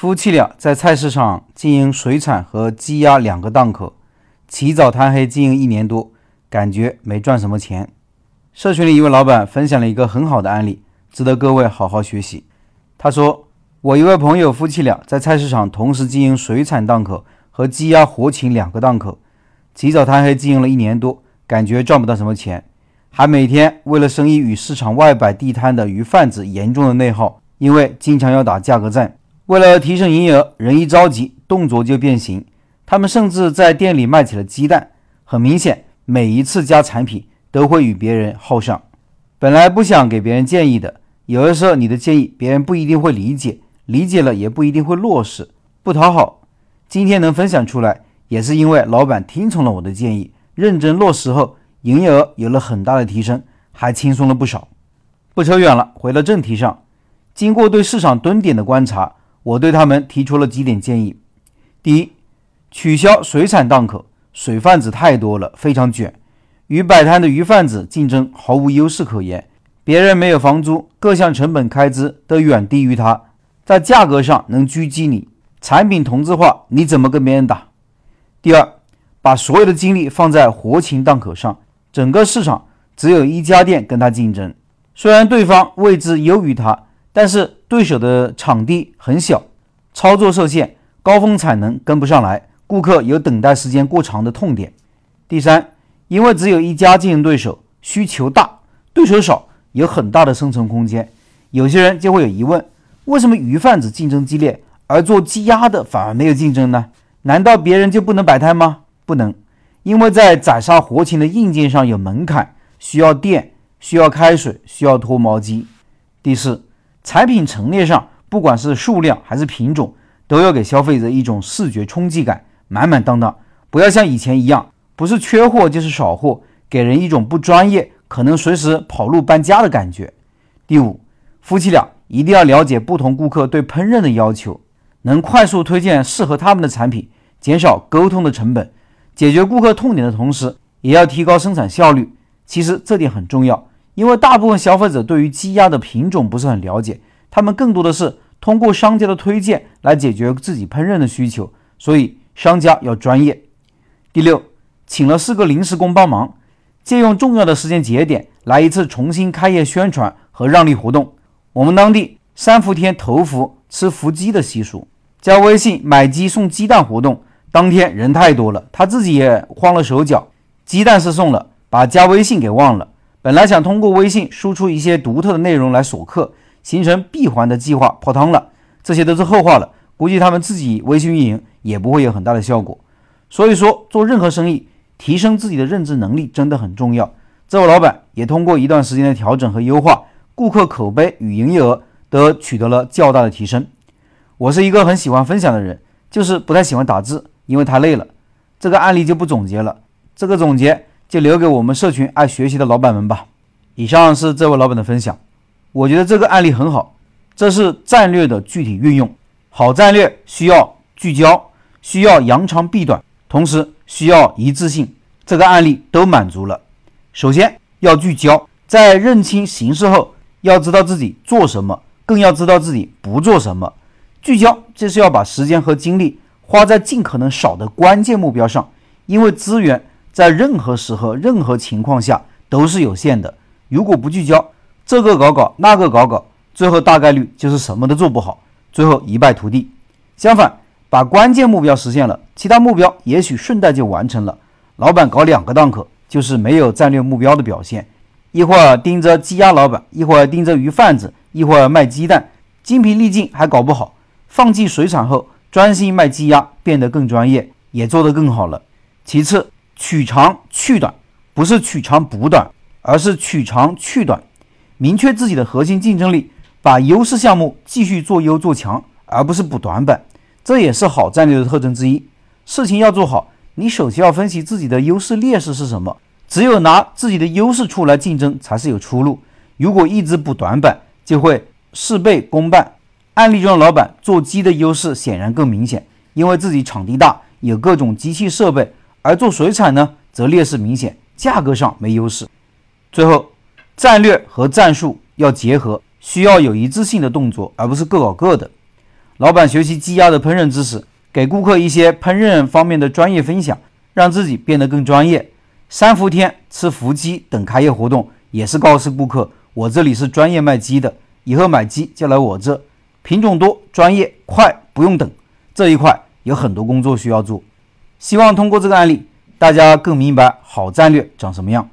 夫妻俩在菜市场经营水产和鸡鸭两个档口，起早贪黑经营一年多，感觉没赚什么钱。社群里一位老板分享了一个很好的案例，值得各位好好学习。他说：“我一位朋友夫妻俩在菜市场同时经营水产档口和鸡鸭活禽两个档口，起早贪黑经营了一年多，感觉赚不到什么钱，还每天为了生意与市场外摆地摊的鱼贩子严重的内耗，因为经常要打价格战。”为了提升营业额，人一着急，动作就变形。他们甚至在店里卖起了鸡蛋。很明显，每一次加产品都会与别人耗上。本来不想给别人建议的，有的时候你的建议别人不一定会理解，理解了也不一定会落实，不讨好。今天能分享出来，也是因为老板听从了我的建议，认真落实后，营业额有了很大的提升，还轻松了不少。不扯远了，回到正题上，经过对市场蹲点的观察。我对他们提出了几点建议：第一，取消水产档口，水贩子太多了，非常卷，与摆摊的鱼贩子竞争毫无优势可言。别人没有房租，各项成本开支都远低于他，在价格上能狙击你，产品同质化，你怎么跟别人打？第二，把所有的精力放在活禽档口上，整个市场只有一家店跟他竞争，虽然对方位置优于他。但是对手的场地很小，操作受限，高峰产能跟不上来，顾客有等待时间过长的痛点。第三，因为只有一家竞争对手，需求大，对手少，有很大的生存空间。有些人就会有疑问：为什么鱼贩子竞争激烈，而做鸡鸭的反而没有竞争呢？难道别人就不能摆摊吗？不能，因为在宰杀活禽的硬件上有门槛，需要电，需要开水，需要脱毛机。第四。产品陈列上，不管是数量还是品种，都要给消费者一种视觉冲击感，满满当当，不要像以前一样，不是缺货就是少货，给人一种不专业，可能随时跑路搬家的感觉。第五，夫妻俩一定要了解不同顾客对烹饪的要求，能快速推荐适合他们的产品，减少沟通的成本，解决顾客痛点的同时，也要提高生产效率。其实这点很重要。因为大部分消费者对于鸡鸭的品种不是很了解，他们更多的是通过商家的推荐来解决自己烹饪的需求，所以商家要专业。第六，请了四个临时工帮忙，借用重要的时间节点来一次重新开业宣传和让利活动。我们当地三伏天头伏吃伏鸡的习俗，加微信买鸡送鸡蛋活动，当天人太多了，他自己也慌了手脚，鸡蛋是送了，把加微信给忘了。本来想通过微信输出一些独特的内容来锁客，形成闭环的计划泡汤了，这些都是后话了。估计他们自己微信运营也不会有很大的效果。所以说，做任何生意，提升自己的认知能力真的很重要。这位老板也通过一段时间的调整和优化，顾客口碑与营业额都取得了较大的提升。我是一个很喜欢分享的人，就是不太喜欢打字，因为太累了。这个案例就不总结了，这个总结。就留给我们社群爱学习的老板们吧。以上是这位老板的分享，我觉得这个案例很好，这是战略的具体运用。好战略需要聚焦，需要扬长避短，同时需要一致性。这个案例都满足了。首先要聚焦，在认清形势后，要知道自己做什么，更要知道自己不做什么。聚焦就是要把时间和精力花在尽可能少的关键目标上，因为资源。在任何时候、任何情况下都是有限的。如果不聚焦，这个搞搞，那个搞搞，最后大概率就是什么都做不好，最后一败涂地。相反，把关键目标实现了，其他目标也许顺带就完成了。老板搞两个档口，就是没有战略目标的表现。一会儿盯着鸡鸭老板，一会儿盯着鱼贩子，一会儿卖鸡蛋，精疲力尽还搞不好。放弃水产后，专心卖鸡鸭，变得更专业，也做得更好了。其次。取长去短，不是取长补短，而是取长去短，明确自己的核心竞争力，把优势项目继续做优做强，而不是补短板。这也是好战略的特征之一。事情要做好，你首先要分析自己的优势劣势是什么，只有拿自己的优势出来竞争，才是有出路。如果一直补短板，就会事倍功半。案例中的老板做鸡的优势显然更明显，因为自己场地大，有各种机器设备。而做水产呢，则劣势明显，价格上没优势。最后，战略和战术要结合，需要有一致性的动作，而不是各搞各的。老板学习鸡鸭的烹饪知识，给顾客一些烹饪方面的专业分享，让自己变得更专业。三伏天吃伏鸡等开业活动，也是告诉顾客，我这里是专业卖鸡的，以后买鸡就来我这，品种多、专业、快，不用等。这一块有很多工作需要做。希望通过这个案例，大家更明白好战略长什么样。